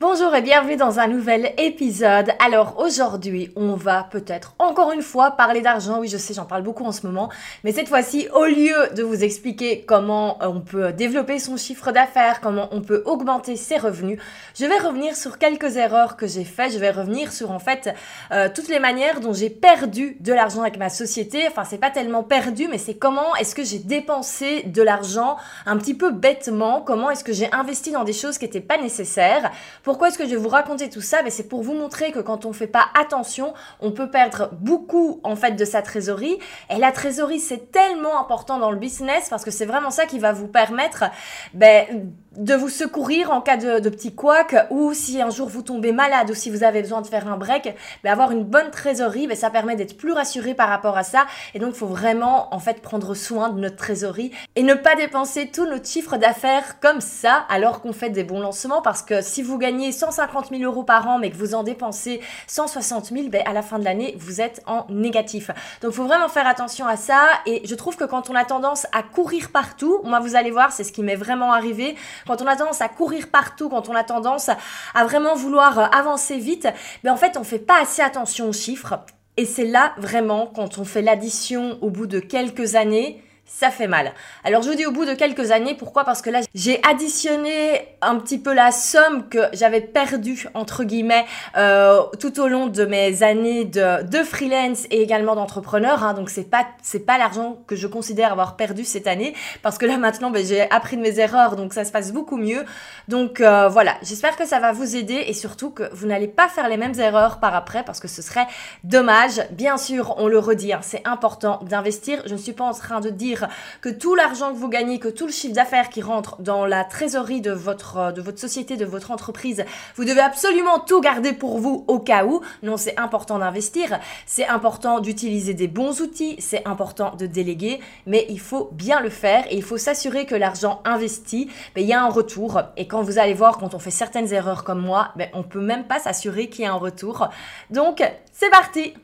Bonjour et bienvenue dans un nouvel épisode. Alors aujourd'hui, on va peut-être encore une fois parler d'argent. Oui, je sais, j'en parle beaucoup en ce moment. Mais cette fois-ci, au lieu de vous expliquer comment on peut développer son chiffre d'affaires, comment on peut augmenter ses revenus, je vais revenir sur quelques erreurs que j'ai faites. Je vais revenir sur en fait euh, toutes les manières dont j'ai perdu de l'argent avec ma société. Enfin, c'est pas tellement perdu, mais c'est comment est-ce que j'ai dépensé de l'argent un petit peu bêtement? Comment est-ce que j'ai investi dans des choses qui n'étaient pas nécessaires? Pourquoi est-ce que je vais vous raconter tout ça? Ben, C'est pour vous montrer que quand on ne fait pas attention, on peut perdre beaucoup en fait de sa trésorerie. Et la trésorerie, c'est tellement important dans le business parce que c'est vraiment ça qui va vous permettre ben, de vous secourir en cas de, de petits couacs ou si un jour vous tombez malade ou si vous avez besoin de faire un break, ben avoir une bonne trésorerie, ben ça permet d'être plus rassuré par rapport à ça. Et donc, il faut vraiment en fait prendre soin de notre trésorerie et ne pas dépenser tout notre chiffre d'affaires comme ça alors qu'on fait des bons lancements parce que si vous gagnez 150 000 euros par an mais que vous en dépensez 160 000, ben à la fin de l'année, vous êtes en négatif. Donc, il faut vraiment faire attention à ça et je trouve que quand on a tendance à courir partout, moi vous allez voir, c'est ce qui m'est vraiment arrivé quand on a tendance à courir partout, quand on a tendance à vraiment vouloir euh, avancer vite, mais en fait, on fait pas assez attention aux chiffres. Et c'est là vraiment, quand on fait l'addition au bout de quelques années, ça fait mal. Alors je vous dis au bout de quelques années, pourquoi? Parce que là, j'ai additionné un petit peu la somme que j'avais perdue, entre guillemets, euh, tout au long de mes années de, freelance et également d'entrepreneur. Hein. donc c'est pas pas l'argent que je considère avoir perdu cette année, parce que là maintenant, ben, j'ai appris de mes erreurs, donc ça se passe beaucoup mieux. Donc euh, voilà, j'espère que ça va vous aider et surtout que vous n'allez pas faire les mêmes erreurs par après, parce que ce serait dommage. Bien sûr, on le redit, hein, c'est important d'investir. Je ne suis pas en train de dire que tout l'argent que vous gagnez, que tout le chiffre d'affaires qui rentre dans la trésorerie de votre, de votre société, de votre entreprise, vous devez absolument tout garder pour vous au cas où. Non, c'est important d'investir, c'est important d'utiliser des bons outils, c'est important de déléguer, mais il faut bien le faire et il faut s'assurer que l'argent investi, ben, il y a un retour. Et quand vous allez voir, quand on fait certaines erreurs comme moi, ben, on peut même pas s'assurer qu'il y a un retour. Donc, c'est parti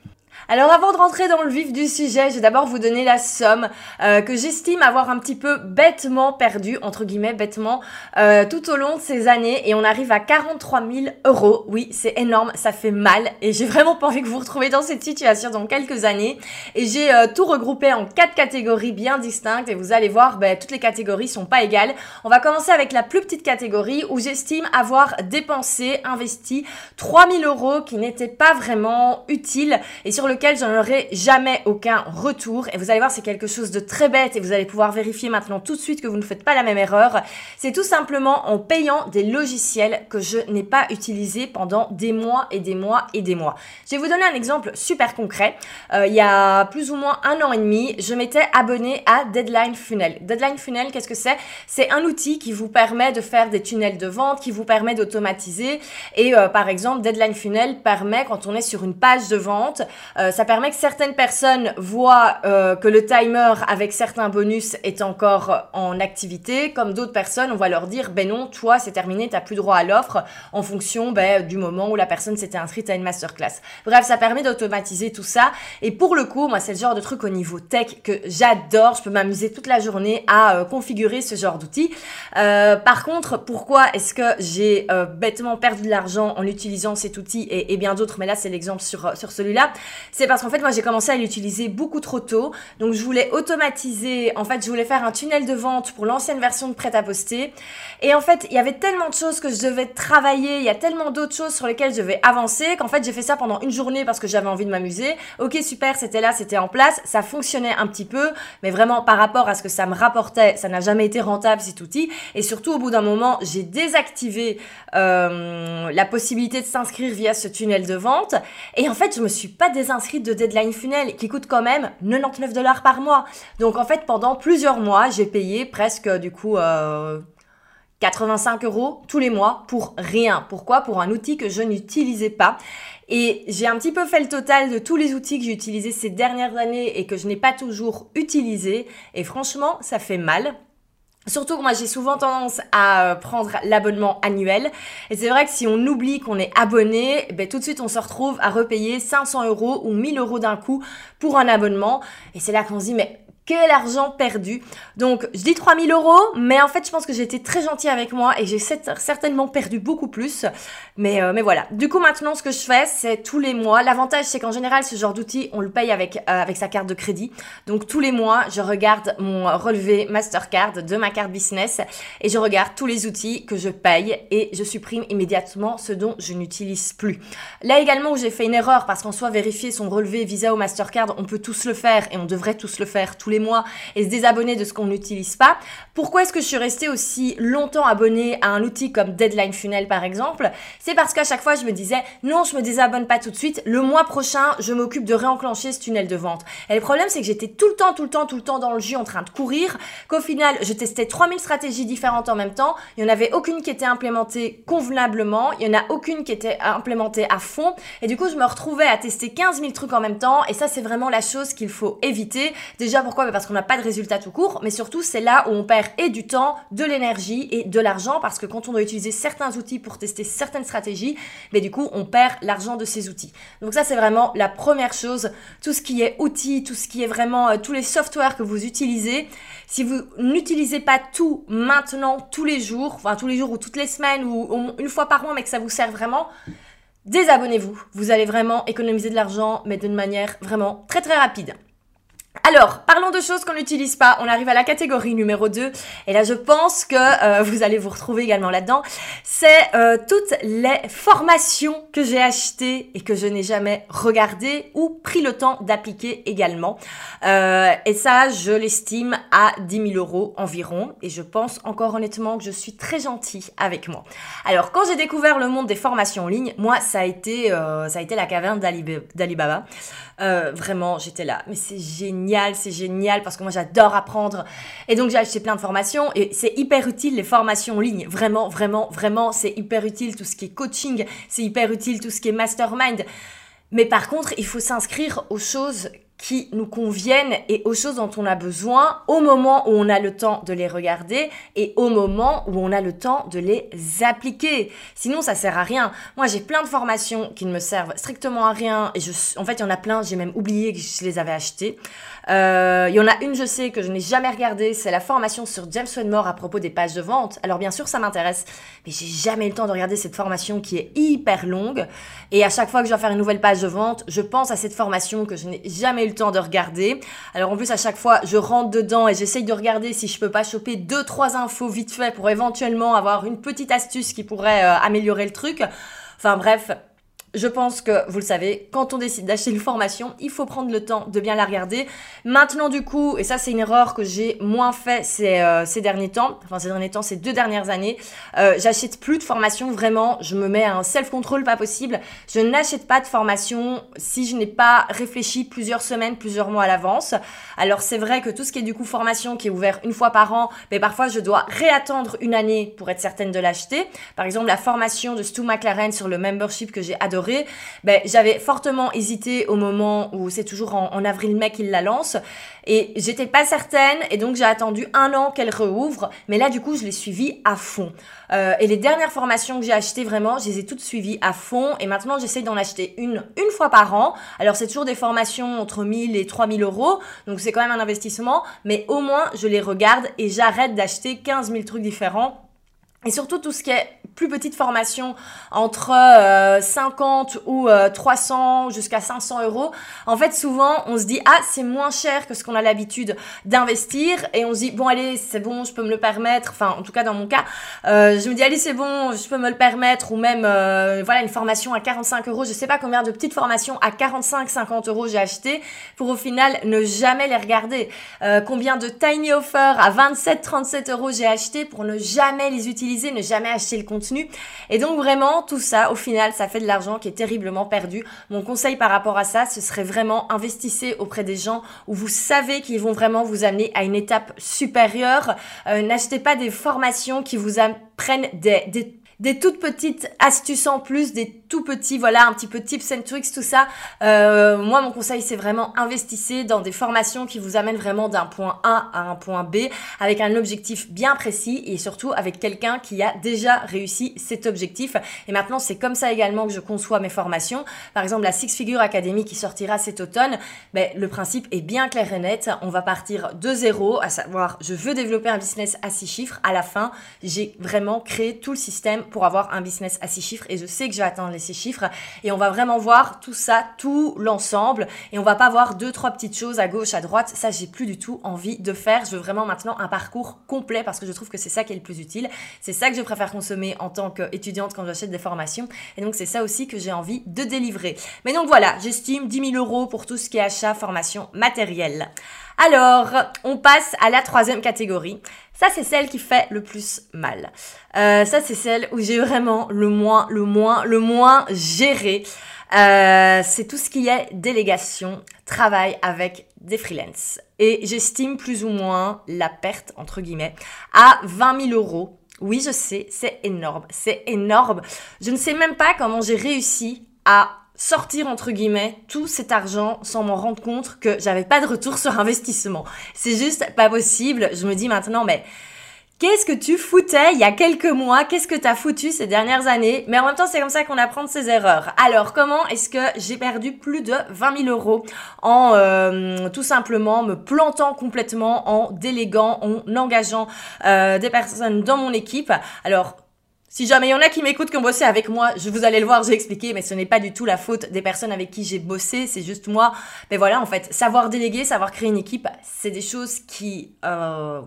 alors avant de rentrer dans le vif du sujet, je vais d'abord vous donner la somme euh, que j'estime avoir un petit peu bêtement perdue, entre guillemets bêtement, euh, tout au long de ces années et on arrive à 43 000 euros. Oui, c'est énorme, ça fait mal et j'ai vraiment pas envie que vous vous retrouviez dans cette situation dans quelques années. Et j'ai euh, tout regroupé en quatre catégories bien distinctes et vous allez voir, ben, toutes les catégories sont pas égales. On va commencer avec la plus petite catégorie où j'estime avoir dépensé, investi 3 000 euros qui n'étaient pas vraiment utiles et sur lequel je n'aurai jamais aucun retour. Et vous allez voir, c'est quelque chose de très bête et vous allez pouvoir vérifier maintenant tout de suite que vous ne faites pas la même erreur. C'est tout simplement en payant des logiciels que je n'ai pas utilisés pendant des mois et des mois et des mois. Je vais vous donner un exemple super concret. Euh, il y a plus ou moins un an et demi, je m'étais abonné à Deadline Funnel. Deadline Funnel, qu'est-ce que c'est? C'est un outil qui vous permet de faire des tunnels de vente, qui vous permet d'automatiser. Et euh, par exemple, Deadline Funnel permet, quand on est sur une page de vente, euh, ça permet que certaines personnes voient euh, que le timer avec certains bonus est encore en activité, comme d'autres personnes, on va leur dire, ben non, toi c'est terminé, t'as plus droit à l'offre en fonction ben, du moment où la personne s'était inscrite à une masterclass. Bref, ça permet d'automatiser tout ça. Et pour le coup, moi c'est le genre de truc au niveau tech que j'adore. Je peux m'amuser toute la journée à euh, configurer ce genre d'outils. par contre, pourquoi est-ce que j'ai bêtement perdu de l'argent en utilisant cet outil et, et bien d'autres, mais là c'est l'exemple sur, sur celui-là c'est parce qu'en fait, moi, j'ai commencé à l'utiliser beaucoup trop tôt. Donc, je voulais automatiser. En fait, je voulais faire un tunnel de vente pour l'ancienne version de prêt à poster. Et en fait, il y avait tellement de choses que je devais travailler. Il y a tellement d'autres choses sur lesquelles je devais avancer qu'en fait, j'ai fait ça pendant une journée parce que j'avais envie de m'amuser. Ok, super, c'était là, c'était en place. Ça fonctionnait un petit peu. Mais vraiment, par rapport à ce que ça me rapportait, ça n'a jamais été rentable cet outil. Et surtout, au bout d'un moment, j'ai désactivé euh, la possibilité de s'inscrire via ce tunnel de vente. Et en fait, je me suis pas désinscrite de Deadline Funnel qui coûte quand même 99 dollars par mois. Donc en fait, pendant plusieurs mois, j'ai payé presque du coup... Euh, 85 euros tous les mois pour rien. Pourquoi? Pour un outil que je n'utilisais pas. Et j'ai un petit peu fait le total de tous les outils que j'ai utilisés ces dernières années et que je n'ai pas toujours utilisés. Et franchement, ça fait mal. Surtout que moi j'ai souvent tendance à euh, prendre l'abonnement annuel. Et c'est vrai que si on oublie qu'on est abonné, ben, tout de suite on se retrouve à repayer 500 euros ou 1000 euros d'un coup pour un abonnement. Et c'est là qu'on se dit mais quel argent perdu. Donc, je dis 3000 euros, mais en fait, je pense que j'ai été très gentille avec moi et j'ai certainement perdu beaucoup plus. Mais, euh, mais voilà. Du coup, maintenant, ce que je fais, c'est tous les mois. L'avantage, c'est qu'en général, ce genre d'outil, on le paye avec, euh, avec sa carte de crédit. Donc, tous les mois, je regarde mon relevé Mastercard de ma carte business et je regarde tous les outils que je paye et je supprime immédiatement ceux dont je n'utilise plus. Là également où j'ai fait une erreur parce qu'en soit vérifier son relevé Visa ou Mastercard, on peut tous le faire et on devrait tous le faire tous les mois et se désabonner de ce qu'on n'utilise pas. Pourquoi est-ce que je suis restée aussi longtemps abonnée à un outil comme Deadline Funnel par exemple? C'est parce qu'à chaque fois je me disais non, je me désabonne pas tout de suite. Le mois prochain, je m'occupe de réenclencher ce tunnel de vente. Et le problème c'est que j'étais tout le temps, tout le temps, tout le temps dans le jus en train de courir, qu'au final je testais 3000 stratégies différentes en même temps. Il n'y en avait aucune qui était implémentée convenablement. Il n'y en a aucune qui était implémentée à fond. Et du coup, je me retrouvais à tester 15 000 trucs en même temps. Et ça, c'est vraiment la chose qu'il faut éviter. Déjà, pourquoi parce qu'on n'a pas de résultat tout court, mais surtout c'est là où on perd et du temps, de l'énergie et de l'argent parce que quand on doit utiliser certains outils pour tester certaines stratégies, mais du coup on perd l'argent de ces outils. Donc ça c'est vraiment la première chose, tout ce qui est outils, tout ce qui est vraiment euh, tous les softwares que vous utilisez, si vous n'utilisez pas tout maintenant tous les jours, enfin tous les jours ou toutes les semaines ou une fois par mois mais que ça vous sert vraiment, désabonnez-vous. Vous allez vraiment économiser de l'argent mais d'une manière vraiment très très rapide. Alors, parlons de choses qu'on n'utilise pas. On arrive à la catégorie numéro 2. Et là, je pense que euh, vous allez vous retrouver également là-dedans. C'est euh, toutes les formations que j'ai achetées et que je n'ai jamais regardées ou pris le temps d'appliquer également. Euh, et ça, je l'estime à 10 000 euros environ. Et je pense encore honnêtement que je suis très gentille avec moi. Alors, quand j'ai découvert le monde des formations en ligne, moi, ça a été, ça a été la caverne d'Alibaba. vraiment, j'étais là. Mais c'est génial c'est génial parce que moi j'adore apprendre. Et donc j'ai acheté plein de formations et c'est hyper utile les formations en ligne. Vraiment, vraiment, vraiment, c'est hyper utile tout ce qui est coaching, c'est hyper utile tout ce qui est mastermind. Mais par contre, il faut s'inscrire aux choses qui nous conviennent et aux choses dont on a besoin au moment où on a le temps de les regarder et au moment où on a le temps de les appliquer. Sinon, ça sert à rien. Moi, j'ai plein de formations qui ne me servent strictement à rien et en fait, il y en a plein, j'ai même oublié que je les avais achetées. Euh, il y en a une, je sais, que je n'ai jamais regardée, c'est la formation sur James Wedmore à propos des pages de vente. Alors bien sûr, ça m'intéresse, mais j'ai jamais le temps de regarder cette formation qui est hyper longue. Et à chaque fois que je dois faire une nouvelle page de vente, je pense à cette formation que je n'ai jamais le temps de regarder. Alors en plus, à chaque fois, je rentre dedans et j'essaye de regarder si je peux pas choper deux, trois infos vite fait pour éventuellement avoir une petite astuce qui pourrait euh, améliorer le truc. Enfin bref, je pense que vous le savez, quand on décide d'acheter une formation, il faut prendre le temps de bien la regarder. Maintenant, du coup, et ça c'est une erreur que j'ai moins fait ces, euh, derniers temps, enfin ces derniers temps, ces deux dernières années, euh, j'achète plus de formation vraiment. Je me mets à un self-control pas possible. Je n'achète pas de formation si je n'ai pas réfléchi plusieurs semaines, plusieurs mois à l'avance. Alors c'est vrai que tout ce qui est du coup formation qui est ouvert une fois par an, mais parfois je dois réattendre une année pour être certaine de l'acheter. Par exemple, la formation de Stu McLaren sur le membership que j'ai adoré ben, j'avais fortement hésité au moment où c'est toujours en, avril-mai qu'il la lance. Et j'étais pas certaine, et donc j'ai attendu un an qu'elle rouvre. Mais là, du coup, je l'ai suivie à fond. Euh, et les dernières formations que j'ai achetées, vraiment, je les ai toutes suivies à fond. Et maintenant, j'essaie d'en acheter une une fois par an. Alors, c'est toujours des formations entre 1000 et 3000 euros. Donc, c'est quand même un investissement. Mais au moins, je les regarde et j'arrête d'acheter 15 000 trucs différents et surtout tout ce qui est plus petites formations entre 50 euh, ou 300 euh, jusqu'à 500 euros, en fait souvent on se dit ah c'est moins cher que ce qu'on a l'habitude d'investir. Et on se dit bon allez c'est bon je peux me le permettre, enfin en tout cas dans mon cas je me dis allez c'est bon je peux me le permettre. Ou même voilà une formation à 45 euros, je sais pas combien de petites formations à 45-50 euros j'ai acheté pour au final ne jamais les regarder. combien de tiny offers à 27-37 euros j'ai acheté pour ne jamais les utiliser, ne jamais acheter le contenu. Et donc vraiment, tout ça, au final, ça fait de l'argent qui est terriblement perdu. Mon conseil par rapport à ça, ce serait vraiment investissez auprès des gens où vous savez qu'ils vont vraiment vous amener à une étape supérieure. Euh, n'achetez pas des formations qui vous apprennent des, des des toutes petites astuces en plus, des tout petits, voilà, un petit peu tips and tricks, tout ça. Euh, moi, mon conseil, c'est vraiment investissez dans des formations qui vous amènent vraiment d'un point A à un point B avec un objectif bien précis et surtout avec quelqu'un qui a déjà réussi cet objectif. Et maintenant, c'est comme ça également que je conçois mes formations. Par exemple, la Six Figure Academy qui sortira cet automne, ben, le principe est bien clair et net. On va partir de zéro, à savoir, je veux développer un business à six chiffres. À la fin, j'ai vraiment créé tout le système pour avoir un business à six chiffres et je sais que je vais atteindre les six chiffres et on va vraiment voir tout ça, tout l'ensemble et on va pas voir deux, trois petites choses à gauche, à droite. Ça, j'ai plus du tout envie de faire. Je veux vraiment maintenant un parcours complet parce que je trouve que c'est ça qui est le plus utile. C'est ça que je préfère consommer en tant qu'étudiante quand j'achète des formations et donc c'est ça aussi que j'ai envie de délivrer. Mais donc voilà, j'estime 10 000 euros pour tout ce qui est achat, formation, matériel. Alors, on passe à la troisième catégorie. Ça, c'est celle qui fait le plus mal. Euh, ça, c'est celle où j'ai vraiment le moins, le moins, le moins géré. Euh, c'est tout ce qui est délégation, travail avec des freelances. Et j'estime plus ou moins la perte, entre guillemets, à 20 000 euros. Oui, je sais, c'est énorme, c'est énorme. Je ne sais même pas comment j'ai réussi à sortir entre guillemets tout cet argent sans m'en rendre compte que j'avais pas de retour sur investissement. C'est juste pas possible. Je me dis maintenant mais Qu'est-ce que tu foutais il y a quelques mois? Qu'est-ce que tu as foutu ces dernières années? Mais en même temps, c'est comme ça qu'on apprend de ses erreurs. Alors, comment est-ce que j'ai perdu plus de 20 000 euros en euh, tout simplement me plantant complètement, en déléguant, en engageant euh, des personnes dans mon équipe? Alors, si jamais il y en a qui m'écoutent, qui ont bossé avec moi, je vous allez le voir, j'ai expliqué, mais ce n'est pas du tout la faute des personnes avec qui j'ai bossé, c'est juste moi. Mais voilà, en fait, savoir déléguer, savoir créer une équipe, c'est des choses qui euh,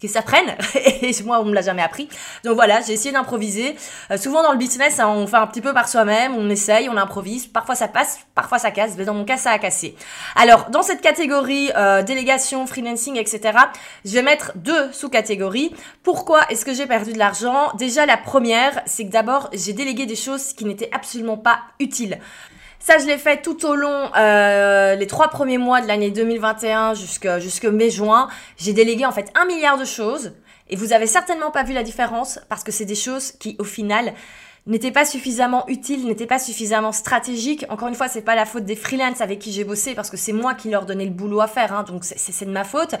qui s'apprennent. Et moi on me l'a jamais appris. Donc voilà j'ai essayé d'improviser. Euh, souvent dans le business hein, on fait un petit peu par soi-même on essaye on improvise. Parfois ça passe parfois ça casse. Mais dans mon cas ça a cassé. Alors dans cette catégorie euh, délégation freelancing etc je vais mettre deux sous-catégories. Pourquoi est-ce que j'ai perdu de l'argent? Déjà la première c'est que d'abord j'ai délégué des choses qui n'étaient absolument pas utiles ça, je l'ai fait tout au long, euh, les trois premiers mois de l'année 2021 jusqu'à jusque mai-juin. J'ai délégué en fait un milliard de choses. Et vous avez certainement pas vu la différence parce que c'est des choses qui, au final, n'était pas suffisamment utile, n'était pas suffisamment stratégique. Encore une fois, c'est pas la faute des freelances avec qui j'ai bossé parce que c'est moi qui leur donnais le boulot à faire, hein, donc c'est de ma faute.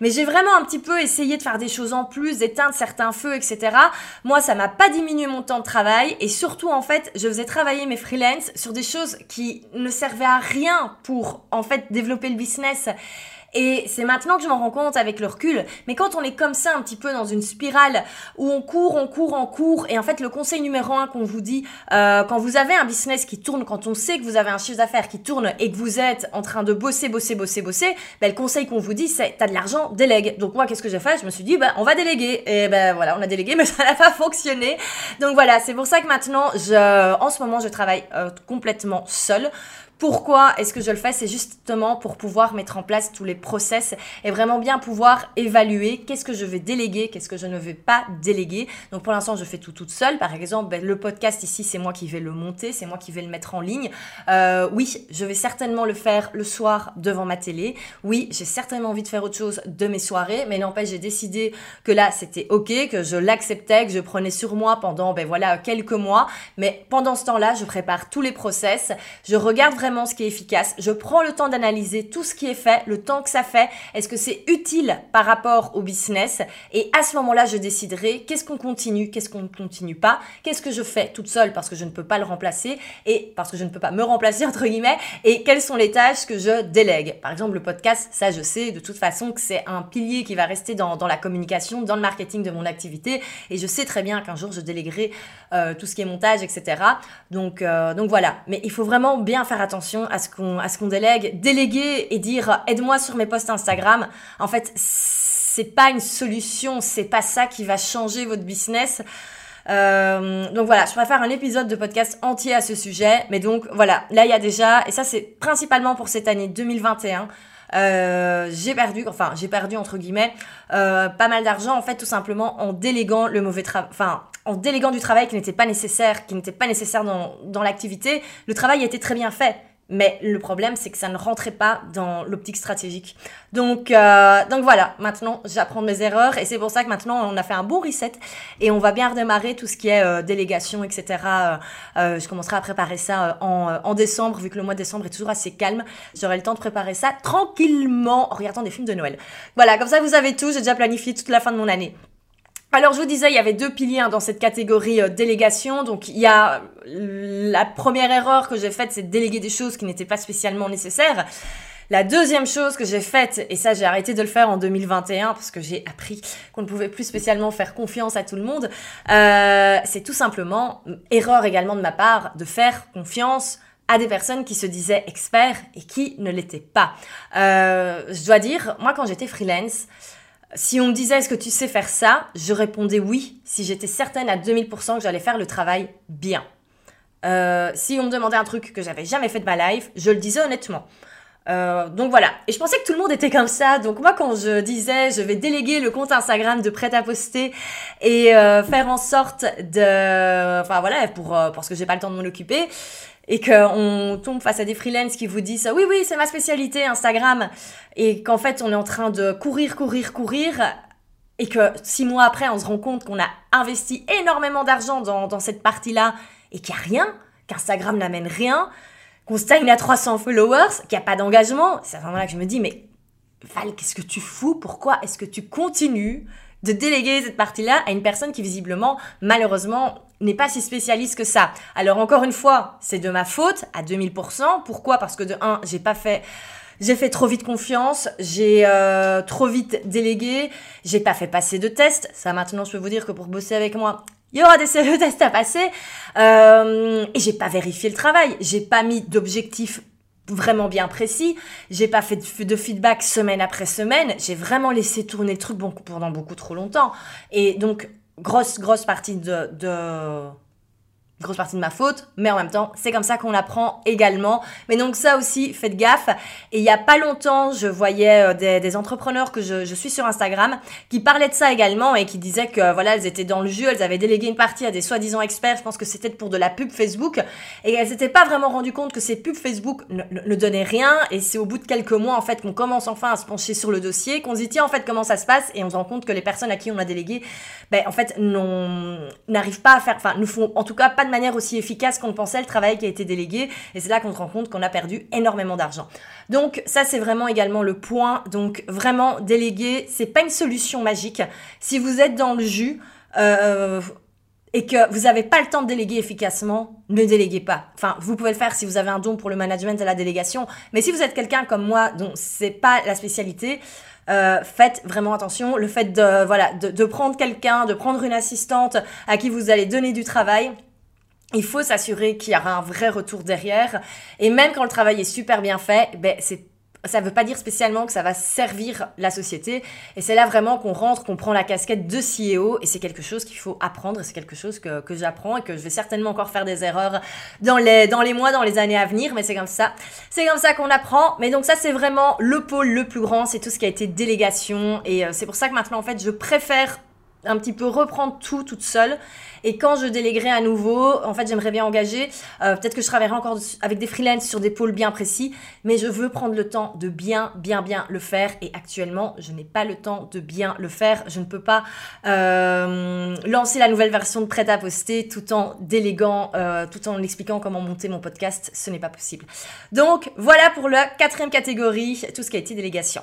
Mais j'ai vraiment un petit peu essayé de faire des choses en plus, d'éteindre certains feux, etc. Moi, ça m'a pas diminué mon temps de travail et surtout, en fait, je faisais travailler mes freelances sur des choses qui ne servaient à rien pour, en fait, développer le business. Et c'est maintenant que je m'en rends compte avec le recul. Mais quand on est comme ça, un petit peu dans une spirale où on court, on court, on court, et en fait, le conseil numéro un qu'on vous dit, euh, quand vous avez un business qui tourne, quand on sait que vous avez un chiffre d'affaires qui tourne et que vous êtes en train de bosser, bosser, bosser, bosser, ben, le conseil qu'on vous dit, c'est t'as de l'argent, délègue. Donc moi, qu'est-ce que j'ai fait? Je me suis dit, ben, on va déléguer. Et ben voilà, on a délégué, mais ça n'a pas fonctionné. Donc voilà, c'est pour ça que maintenant, je, en ce moment, je travaille euh, complètement seule. Pourquoi est-ce que je le fais? C'est justement pour pouvoir mettre en place tous les process et vraiment bien pouvoir évaluer qu'est-ce que je vais déléguer, qu'est-ce que je ne vais pas déléguer. Donc pour l'instant, je fais tout toute seule. Par exemple, ben, le podcast ici, c'est moi qui vais le monter, c'est moi qui vais le mettre en ligne. Euh, oui, je vais certainement le faire le soir devant ma télé. Oui, j'ai certainement envie de faire autre chose de mes soirées, mais n'empêche, j'ai décidé que là, c'était ok, que je l'acceptais, que je prenais sur moi pendant, ben voilà, quelques mois. Mais pendant ce temps-là, je prépare tous les process. Je regarde vraiment ce qui est efficace. Je prends le temps d'analyser tout ce qui est fait, le temps que ça fait. Est-ce que c'est utile par rapport au business? Et à ce moment-là, je déciderai qu'est-ce qu'on continue, qu'est-ce qu'on ne continue pas, qu'est-ce que je fais toute seule parce que je ne peux pas le remplacer et parce que je ne peux pas me remplacer entre guillemets? Et quelles sont les tâches que je délègue? Par exemple, le podcast, ça je sais de toute façon que c'est un pilier qui va rester dans, dans, la communication, dans le marketing de mon activité et je sais très bien qu'un jour je déléguerai euh, tout ce qui est montage, etc. Donc, euh, donc voilà. Mais il faut vraiment bien faire attention à ce qu'on à ce qu'on délègue. Déléguer et dire aide-moi sur mes posts Instagram. En fait, c'est pas une solution. C'est pas ça qui va changer votre business. Euh, donc voilà, je préfère un épisode de podcast entier à ce sujet. Mais donc voilà, là il y a déjà, et ça c'est principalement pour cette année 2021. Euh, j'ai perdu, enfin j'ai perdu entre guillemets, euh, pas mal d'argent en fait tout simplement en déléguant le mauvais travail, enfin en déléguant du travail qui n'était pas nécessaire, qui n'était pas nécessaire dans, dans l'activité. Le travail était très bien fait. Mais le problème, c'est que ça ne rentrait pas dans l'optique stratégique. Donc, euh, donc voilà, maintenant, j'apprends mes erreurs et c'est pour ça que maintenant, on a fait un bon reset et on va bien redémarrer tout ce qui est euh, délégation, etc. Euh, euh, je commencerai à préparer ça en, en, décembre, vu que le mois de décembre est toujours assez calme. J'aurai le temps de préparer ça tranquillement en regardant des films de Noël. Voilà, comme ça, vous avez tout. J'ai déjà planifié toute la fin de mon année. Alors je vous disais, il y avait deux piliers hein, dans cette catégorie euh, délégation. Donc il y a la première erreur que j'ai faite, c'est de déléguer des choses qui n'étaient pas spécialement nécessaires. La deuxième chose que j'ai faite, et ça j'ai arrêté de le faire en 2021 parce que j'ai appris qu'on ne pouvait plus spécialement faire confiance à tout le monde, euh, c'est tout simplement, erreur également de ma part, de faire confiance à des personnes qui se disaient experts et qui ne l'étaient pas. Euh, je dois dire, moi quand j'étais freelance, si on me disait est-ce que tu sais faire ça, je répondais oui si j'étais certaine à 2000% que j'allais faire le travail bien. Euh, si on me demandait un truc que j'avais jamais fait de ma life, je le disais honnêtement. Euh, donc voilà. Et je pensais que tout le monde était comme ça. Donc moi, quand je disais je vais déléguer le compte Instagram de prêt à poster et euh, faire en sorte de, enfin voilà, pour parce que j'ai pas le temps de m'en occuper, et qu'on tombe face à des freelances qui vous disent oui oui c'est ma spécialité Instagram. Et qu'en fait on est en train de courir courir courir. Et que six mois après on se rend compte qu'on a investi énormément d'argent dans, dans, cette partie là et qu'il n'y a rien qu'Instagram n'amène rien qu'on stagne à 300 followers qu'il n'y a pas d'engagement. C'est vraiment là que je me dis mais Val qu'est-ce que tu fous? Pourquoi est-ce que tu continues de déléguer cette partie-là à une personne qui visiblement, malheureusement, n'est pas si spécialiste que ça. Alors encore une fois, c'est de ma faute à 2000%. Pourquoi? Parce que de un, j'ai pas fait j'ai fait trop vite confiance, j'ai euh, trop vite délégué, j'ai pas fait passer de tests. Ça maintenant, je peux vous dire que pour bosser avec moi, il y aura des tests à passer. Euh, et j'ai pas vérifié le travail, j'ai pas mis d'objectifs vraiment bien précis. J'ai pas fait de, feedback semaine après semaine. J'ai vraiment laissé tourner le truc pendant beaucoup trop longtemps. Et donc, grosse, grosse partie de, grosse partie de ma faute, mais en même temps, c'est comme ça qu'on apprend également. Mais donc ça aussi, faites gaffe. Et il y a pas longtemps, je voyais euh, des, entrepreneurs que je, suis sur Instagram qui parlaient de ça également et qui disaient que voilà, elles étaient dans le jeu, elles avaient délégué une partie à des soi-disant experts. Je pense que c'était pour de la pub Facebook et elles s'étaient pas vraiment rendu compte que ces pubs Facebook ne, ne donnaient rien. Et c'est au bout de quelques mois en fait qu'on commence enfin à se pencher sur le dossier, qu'on se dit tiens en fait comment ça se passe? Et on se rend compte que les personnes à qui on a délégué, ben en fait n'arrivent pas à faire, enfin nous font en tout cas pas de manière aussi efficace qu'on pensait le travail qui a été délégué. Et c'est là qu'on se rend compte qu'on a perdu énormément d'argent. Donc ça, c'est vraiment également le point. Donc vraiment, déléguer, c'est pas une solution magique. Si vous êtes dans le jus, euh, et que vous n'avez pas le temps de déléguer efficacement, ne déléguez pas. Enfin, vous pouvez le faire si vous avez un don pour le management et la délégation, mais si vous êtes quelqu'un comme moi dont c'est pas la spécialité, euh, faites vraiment attention. Le fait de voilà de, de prendre quelqu'un, de prendre une assistante à qui vous allez donner du travail, il faut s'assurer qu'il y aura un vrai retour derrière. Et même quand le travail est super bien fait, ben c'est ça ne veut pas dire spécialement que ça va servir la société. Et c'est là vraiment qu'on rentre, qu'on prend la casquette de CEO. Et c'est quelque chose qu'il faut apprendre. Et c'est quelque chose que, que j'apprends et que je vais certainement encore faire des erreurs dans les, dans les mois, dans les années à venir. Mais c'est comme ça. C'est comme ça qu'on apprend. Mais donc ça, c'est vraiment le pôle le plus grand. C'est tout ce qui a été délégation. Et euh, c'est pour ça que maintenant, en fait, je préfère un petit peu reprendre tout toute seule. Et quand je déléguerai à nouveau, en fait, j'aimerais bien engager. Euh, peut-être que je travaillerai encore avec des freelances sur des pôles bien précis, mais je veux prendre le temps de bien, bien, bien le faire. Et actuellement, je n'ai pas le temps de bien le faire. Je ne peux pas euh, lancer la nouvelle version de Prêt à poster tout en déléguant, euh, tout en expliquant comment monter mon podcast. Ce n'est pas possible. Donc voilà pour la quatrième catégorie, tout ce qui a été délégation.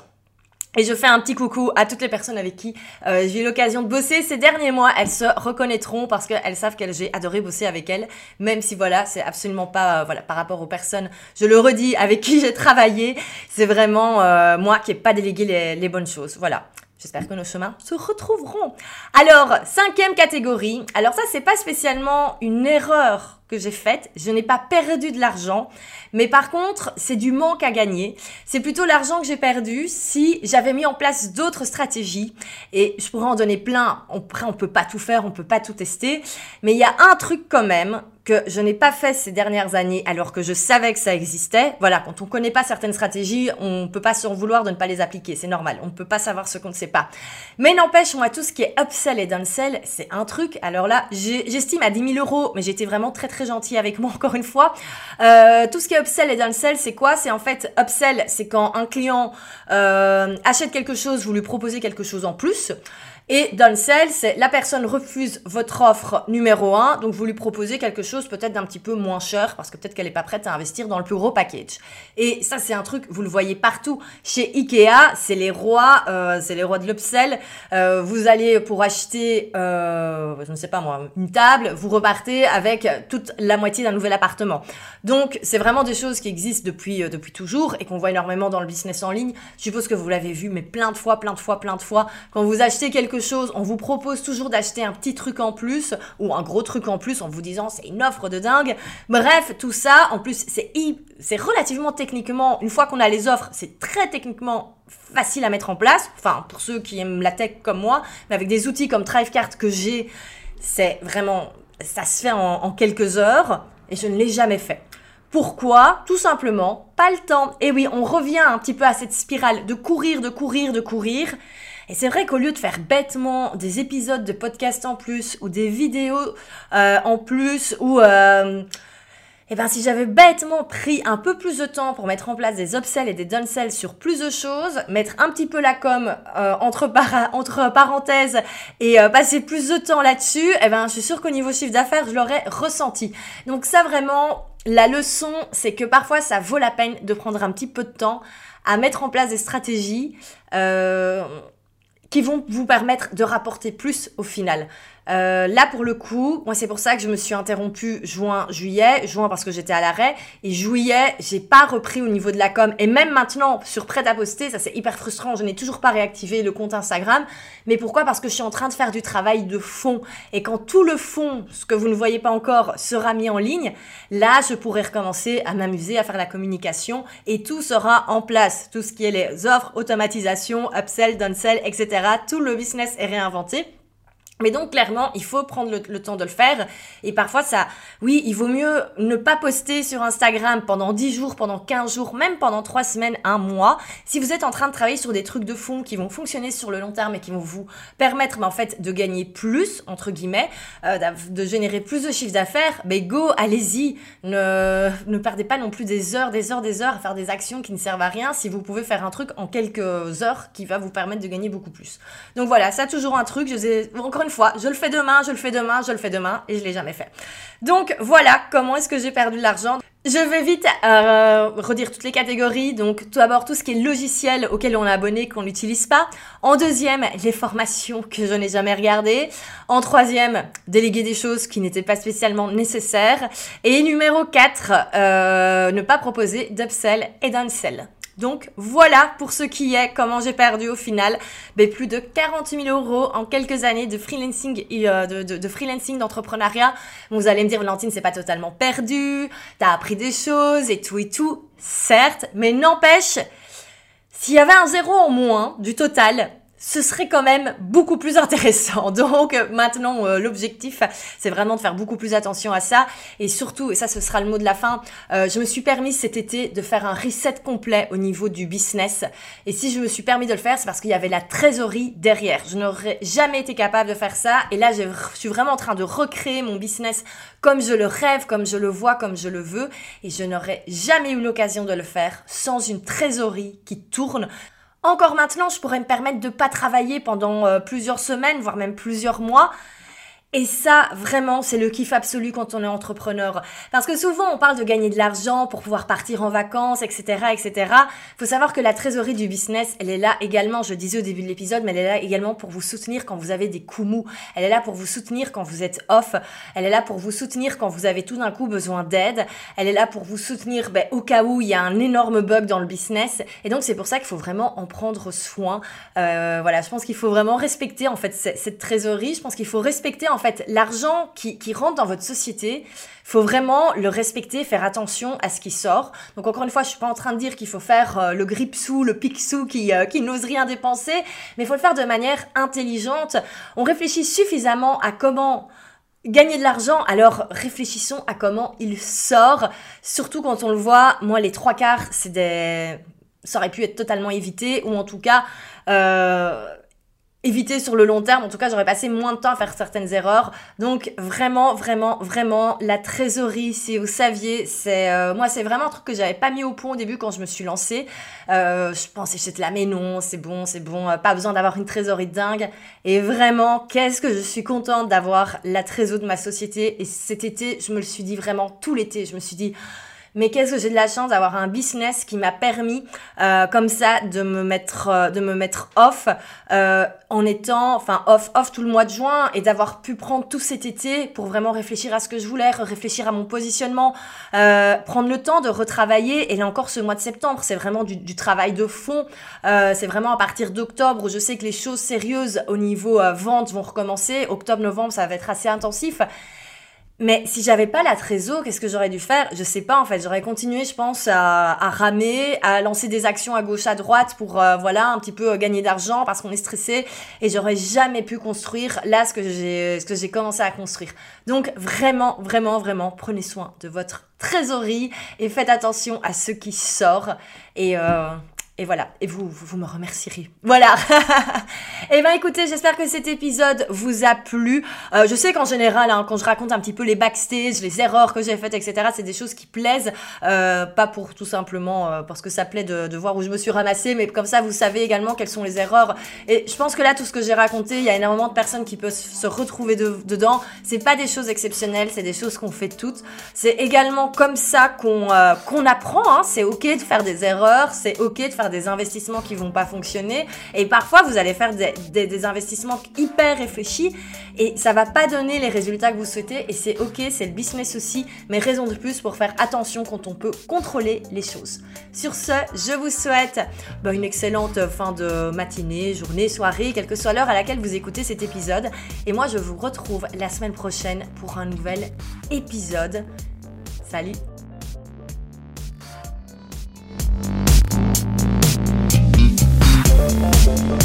Et je fais un petit coucou à toutes les personnes avec qui euh, j'ai eu l'occasion de bosser ces derniers mois. Elles se reconnaîtront parce qu'elles savent que j'ai adoré bosser avec elles, même si voilà, c'est absolument pas euh, voilà par rapport aux personnes. Je le redis avec qui j'ai travaillé, c'est vraiment euh, moi qui n'ai pas délégué les, les bonnes choses. Voilà. J'espère que nos chemins se retrouveront. Alors, cinquième catégorie. Alors ça, c'est pas spécialement une erreur que j'ai faite. Je n'ai pas perdu de l'argent. Mais par contre, c'est du manque à gagner. C'est plutôt l'argent que j'ai perdu si j'avais mis en place d'autres stratégies. Et je pourrais en donner plein. Après, on peut pas tout faire, on peut pas tout tester. Mais il y a un truc quand même que je n'ai pas fait ces dernières années alors que je savais que ça existait. Voilà, quand on ne connaît pas certaines stratégies, on ne peut pas s'en vouloir de ne pas les appliquer. C'est normal. On ne peut pas savoir ce qu'on ne sait pas. Mais n'empêche, moi, tout ce qui est upsell et downsell, c'est un truc. Alors là, j'estime à 10 000 euros, mais j'étais vraiment très très gentil avec moi encore une fois. Euh, tout ce qui est upsell et downsell, c'est quoi? C'est en fait upsell, c'est quand un client euh, achète quelque chose, vous lui proposez quelque chose en plus. Et downsell, c'est la personne refuse votre offre numéro 1, donc vous lui proposez quelque chose peut-être d'un petit peu moins cher parce que peut-être qu'elle n'est pas prête à investir dans le plus gros package. Et ça, c'est un truc, vous le voyez partout. Chez Ikea, c'est les rois, euh, c'est les rois de l'upsell. Euh, vous allez pour acheter, euh, je ne sais pas moi, une table, vous repartez avec toute la moitié d'un nouvel appartement. Donc, c'est vraiment des choses qui existent depuis, euh, depuis toujours et qu'on voit énormément dans le business en ligne. Je suppose que vous l'avez vu, mais plein de fois, plein de fois, plein de fois. Quand vous achetez quelque chose, on vous propose toujours d'acheter un petit truc en plus ou un gros truc en plus en vous disant c'est une offre de dingue. Bref, tout ça, en plus, c'est c'est relativement techniquement, une fois qu'on a les offres, c'est très techniquement facile à mettre en place. Enfin, pour ceux qui aiment la tech comme moi, mais avec des outils comme Thrivecart que j'ai, c'est vraiment, ça se fait en quelques heures et je ne l'ai jamais fait. Pourquoi? Tout simplement, pas le temps. Et oui, on revient un petit peu à cette spirale de courir, de courir, de courir. Et c'est vrai qu'au lieu de faire bêtement des épisodes de podcast en plus ou des vidéos euh, en plus ou euh, eh ben si j'avais bêtement pris un peu plus de temps pour mettre en place des upsells et des downsells sur plus de choses, mettre un petit peu la com euh, entre, entre parenthèses et euh, passer plus de temps là-dessus, eh ben je suis sûre qu'au niveau chiffre d'affaires, je l'aurais ressenti. Donc ça vraiment, la leçon, c'est que parfois ça vaut la peine de prendre un petit peu de temps à mettre en place des stratégies. Euh, qui vont vous permettre de rapporter plus au final. Euh, là, pour le coup, moi, c'est pour ça que je me suis interrompue juin, juillet. Juin parce que j'étais à l'arrêt. Et juillet, j'ai pas repris au niveau de la com. Et même maintenant, sur prêt à poster, ça c'est hyper frustrant. Je n'ai toujours pas réactivé le compte Instagram. Mais pourquoi? Parce que je suis en train de faire du travail de fond. Et quand tout le fond, ce que vous ne voyez pas encore, sera mis en ligne, là, je pourrai recommencer à m'amuser, à faire la communication. Et tout sera en place. Tout ce qui est les offres, automatisation, upsell, downsell, etc. Tout le business est réinventé. Mais donc clairement, il faut prendre le, temps de le faire. Et parfois, ça, oui, il vaut mieux ne pas poster sur Instagram pendant 10 jours, pendant 15 jours, même pendant 3 semaines, un mois. Si vous êtes en train de travailler sur des trucs de fond qui vont fonctionner sur le long terme et qui vont vous permettre, mais en fait, de gagner plus, entre guillemets, euh, de générer plus de chiffre d'affaires, ben go, allez-y. Ne, ne perdez pas non plus des heures, des heures, des heures à faire des actions qui ne servent à rien si vous pouvez faire un truc en quelques heures qui va vous permettre de gagner beaucoup plus. Donc voilà, ça toujours un truc. Je sais, encore fois, je le fais demain, je le fais demain, je le fais demain, et je l'ai jamais fait. Donc voilà comment est-ce que j'ai perdu l'argent. Je vais vite euh, redire toutes les catégories. Donc tout d'abord tout ce qui est logiciel auquel on est abonné qu'on n'utilise pas. En deuxième, les formations que je n'ai jamais regardées. En troisième, déléguer des choses qui n'étaient pas spécialement nécessaires. Et numéro 4, euh, ne pas proposer d'upsell et downsell. Donc voilà pour ce qui est comment j'ai perdu au final. Mais plus de 40 000 euros en quelques années de freelancing euh, de, de, freelancing d'entrepreneuriat. Vous allez me dire Valentine c'est pas totalement perdu, t'as appris des choses et tout et tout, certes, mais n'empêche s'il y avait un zéro en moins du total, ce serait quand même beaucoup plus intéressant. Donc maintenant, euh, l'objectif, c'est vraiment de faire beaucoup plus attention à ça. Et surtout, et ça ce sera le mot de la fin, euh, je me suis permis cet été de faire un reset complet au niveau du business. Et si je me suis permis de le faire, c'est parce qu'il y avait la trésorerie derrière. Je n'aurais jamais été capable de faire ça. Et là, je suis vraiment en train de recréer mon business comme je le rêve, comme je le vois, comme je le veux. Et je n'aurais jamais eu l'occasion de le faire sans une trésorerie qui tourne encore maintenant, je pourrais me permettre de pas travailler pendant euh, plusieurs semaines, voire même plusieurs mois, et ça, vraiment, c'est le kiff absolu quand on est entrepreneur. Parce que souvent, on parle de gagner de l'argent pour pouvoir partir en vacances, etc., etc. Faut savoir que la trésorerie du business, elle est là également, je disais au début de l'épisode, mais elle est là également pour vous soutenir quand vous avez des coups mous. Elle est là pour vous soutenir quand vous êtes off. Elle est là pour vous soutenir quand vous avez tout d'un coup besoin d'aide. Elle est là pour vous soutenir ben, au cas où il y a un énorme bug dans le business. Et donc, c'est pour ça qu'il faut vraiment en prendre soin. Euh, voilà, je pense qu'il faut vraiment respecter, en fait, cette, trésorerie. Je pense qu'il faut respecter, en fait, l'argent qui, rentre dans votre société, faut vraiment le respecter, faire attention à ce qui sort. Donc encore une fois, je suis pas en train de dire qu'il faut faire euh, le gripsou, le pixou qui, euh, qui n'ose rien dépenser, mais il faut le faire de manière intelligente. On réfléchit suffisamment à comment gagner de l'argent, alors réfléchissons à comment il sort. Surtout quand on le voit, moi les trois quarts, c'est des... Ça aurait pu être totalement évité, ou en tout cas... Euh éviter sur le long terme. En tout cas, j'aurais passé moins de temps à faire certaines erreurs. Donc vraiment, vraiment, vraiment, la trésorerie, si vous saviez, c'est euh, moi, c'est vraiment un truc que j'avais pas mis au point au début quand je me suis lancée. Euh, je pensais j'étais là, mais non, c'est bon, c'est bon, euh, pas besoin d'avoir une trésorerie dingue. Et vraiment, qu'est-ce que je suis contente d'avoir la trésorerie de ma société. Et cet été, je me le suis dit vraiment tout l'été. Je me suis dit mais qu'est-ce que j'ai de la chance d'avoir un business qui m'a permis euh, comme ça de me mettre euh, de me mettre off euh, en étant enfin off off tout le mois de juin et d'avoir pu prendre tout cet été pour vraiment réfléchir à ce que je voulais réfléchir à mon positionnement prendre le temps de retravailler. Et là encore ce mois de septembre c'est vraiment du, du, travail de fond. C'est vraiment à partir d'octobre où je sais que les choses sérieuses au niveau vente vont recommencer. Octobre novembre ça va être assez intensif mais si j'avais pas la trésor, qu'est-ce que j'aurais dû faire? Je sais pas en fait. J'aurais continué, je pense, à, ramer, à lancer des actions à gauche, à droite pour euh, voilà un petit peu euh, gagner d'argent parce qu'on est stressé. Et j'aurais jamais pu construire là ce que j'ai ce que j'ai commencé à construire. Donc vraiment, vraiment, vraiment, prenez soin de votre trésorerie et faites attention à ce qui sort. Et euh, et voilà, et vous, vous, me remercierez. Voilà. et eh ben écoutez, j'espère que cet épisode vous a plu. Euh, je sais qu'en général, hein, quand je raconte un petit peu les backstage, les erreurs que j'ai faites, etc., c'est des choses qui plaisent. Euh, pas pour tout simplement euh, parce que ça plaît de, voir où je me suis ramassée, mais comme ça, vous savez également quelles sont les erreurs. Et je pense que là, tout ce que j'ai raconté, il y a énormément de personnes qui peuvent se retrouver de, dedans. C'est pas des choses exceptionnelles, c'est des choses qu'on fait toutes. C'est également comme ça qu'on qu'on apprend. Hein. C'est ok de faire des erreurs, c'est ok de faire des investissements qui vont pas fonctionner. Et parfois, vous allez faire des, investissements hyper réfléchis et ça va pas donner les résultats que vous souhaitez. Et c'est ok, c'est le business aussi, mais raison de plus pour faire attention quand on peut contrôler les choses. Sur ce, je vous souhaite bah, une excellente fin de matinée, journée, soirée, quelle que soit l'heure à laquelle vous écoutez cet épisode. Et moi, je vous retrouve la semaine prochaine pour un nouvel épisode. Salut Thank